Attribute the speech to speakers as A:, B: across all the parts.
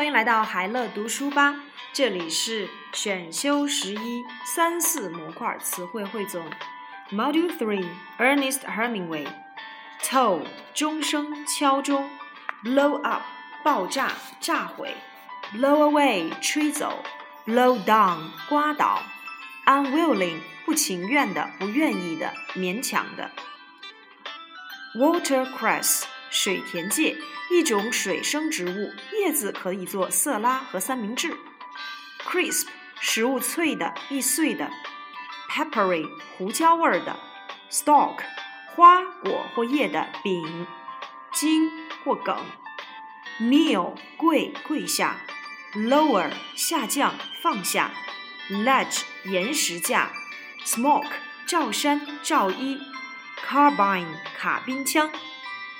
A: 欢迎来到海乐读书吧，这里是选修十一三四模块词汇汇总，Module Three Ernest Hemingway。Toll 钟声敲钟，blow up 爆炸炸毁，blow away 吹走，blow down 刮倒，unwilling 不情愿的不愿意的勉强的，watercress 水田芥。一种水生植物，叶子可以做色拉和三明治。Crisp，食物脆的、易碎的。Peppery，胡椒味儿的。Stalk，花、果或叶的柄、茎或梗。Kneel，跪、跪下。Lower，下降、放下。Ledge，岩石架。Smoke，罩衫、罩衣。Carbine，卡宾枪。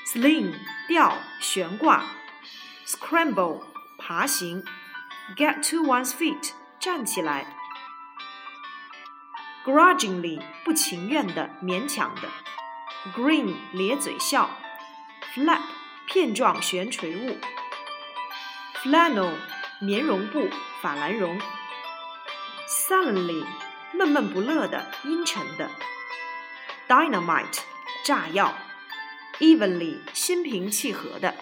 A: Sling 吊悬挂，Scramble 爬行，Get to one's feet 站起来，Grudgingly 不情愿的勉强的，Grin 咧嘴笑，Flap 片状悬垂物，Flannel 棉绒布法兰绒，Sullenly 闷闷不乐的阴沉的，Dynamite 炸药。 Evenly 心平气和的，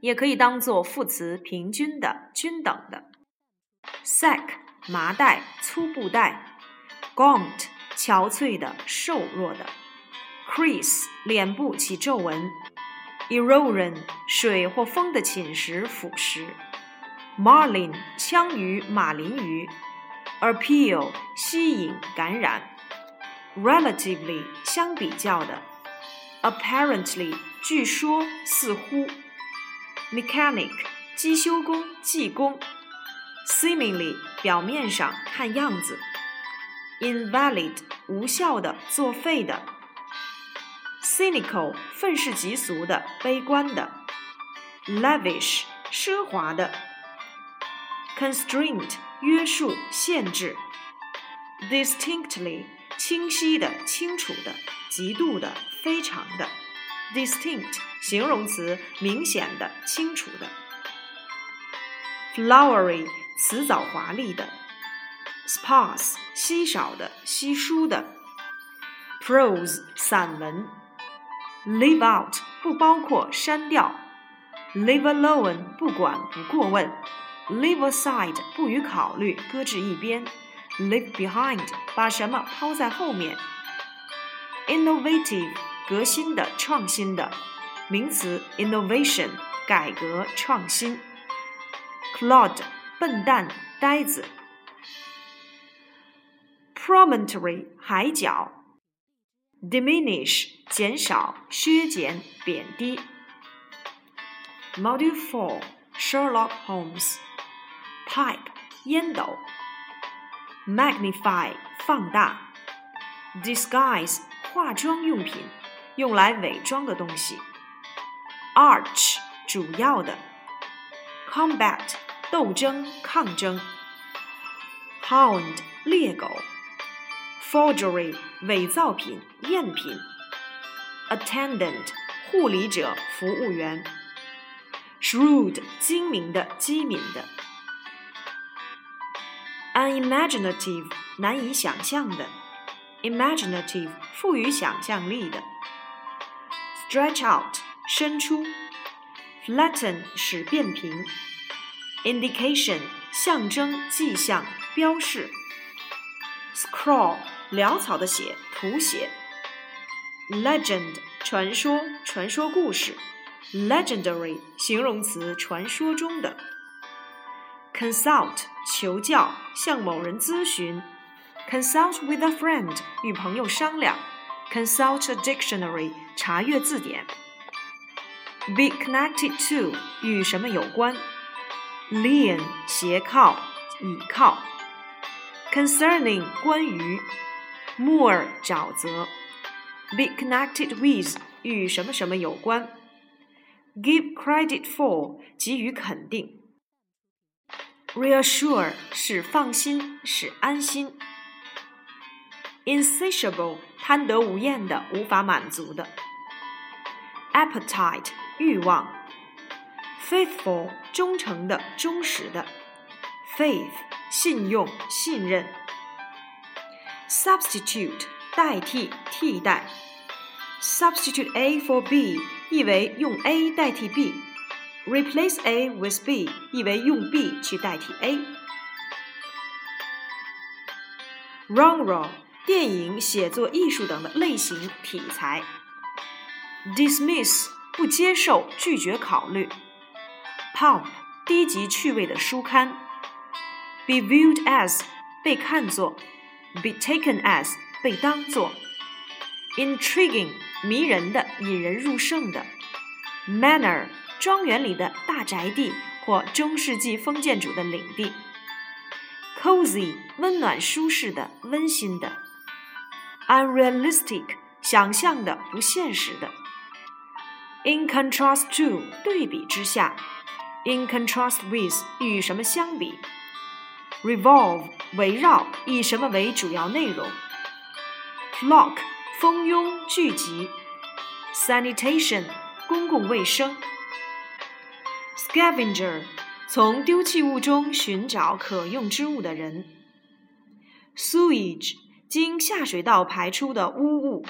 A: 也可以当做副词，平均的、均等的。sack 麻袋、粗布袋。gaunt 憔悴的、瘦弱的。crease 脸部起皱纹。erosion 水或风的侵蚀、腐蚀。marlin 枪鱼、马林鱼。appeal 吸引、感染。relatively 相比较的。apparently 据说似乎，mechanic 机修工技工，seemingly 表面上看样子，invalid 无效的作废的，cynical 愤世嫉俗的悲观的，lavish 奢华的，constraint 约束限制，distinctly 清晰的清楚的。 极度的、非常的，distinct 形容词，明显的、清楚的；flowery 辞藻华丽的；sparse 稀少的、稀疏的；prose 散文；leave out 不包括删掉；leave alone 不管不过问；leave aside 不予考虑搁置一边；leave behind 把什么抛在后面。innovative 革新的、创新的名词，innovation 改革、创新。clod 笨蛋、呆子。promontory 海角。diminish 减少、削减、贬低。Module Four Sherlock Holmes pipe 烟斗。magnify 放大。disguise 化妆用品，用来伪装的东西。Arch 主要的。Combat 斗争、抗争。Hound 猎狗。Forgery 伪造品、赝品。Attendant 护理者、服务员。Shrewd 精明的、机敏的。Unimaginative 难以想象的。imaginative 赋予想象力的，stretch out 伸出，flatten 使变平，indication 象征迹象标示，scrawl 潦草的写涂写，legend 传说传说故事，legendary 形容词传说中的，consult 求教向某人咨询。 Consult with a friend，与朋友商量。Consult a dictionary，查阅字典。Be connected to，与什么有关？Lean，斜靠，倚靠。Concerning，关于。Moor，沼泽。Be connected with，与什么什么有关？Give credit for，给予肯定。Reassure，使放心，使安心。 insatiable 贪得无厌的，无法满足的。appetite 欲望 faithful 忠诚的、忠实的；faith 信用、信任。substitute 代替、替代；substitute A for B 意为用 A 代替 B；replace A with B 意为用 B 去代替 A。genre 电影、写作、艺术等的类型、题材。dismiss 不接受、拒绝考虑。pulp 低级趣味的书刊。be viewed as 被看作。be taken as 被当作。intriguing 迷人的、引人入胜的。manor 庄园里的大宅地或中世纪封建主的领地。cozy 温暖舒适的、温馨的。Unrealistic 想象的、不现实的。in contrast to 对比之下。in contrast with 与什么相比。revolve 围绕，以什么为主要内容？flock 蜂拥聚集。sanitation 公共卫生。scavenger 从丢弃物中寻找可用之物的人。sewage 经下水道排出的污物。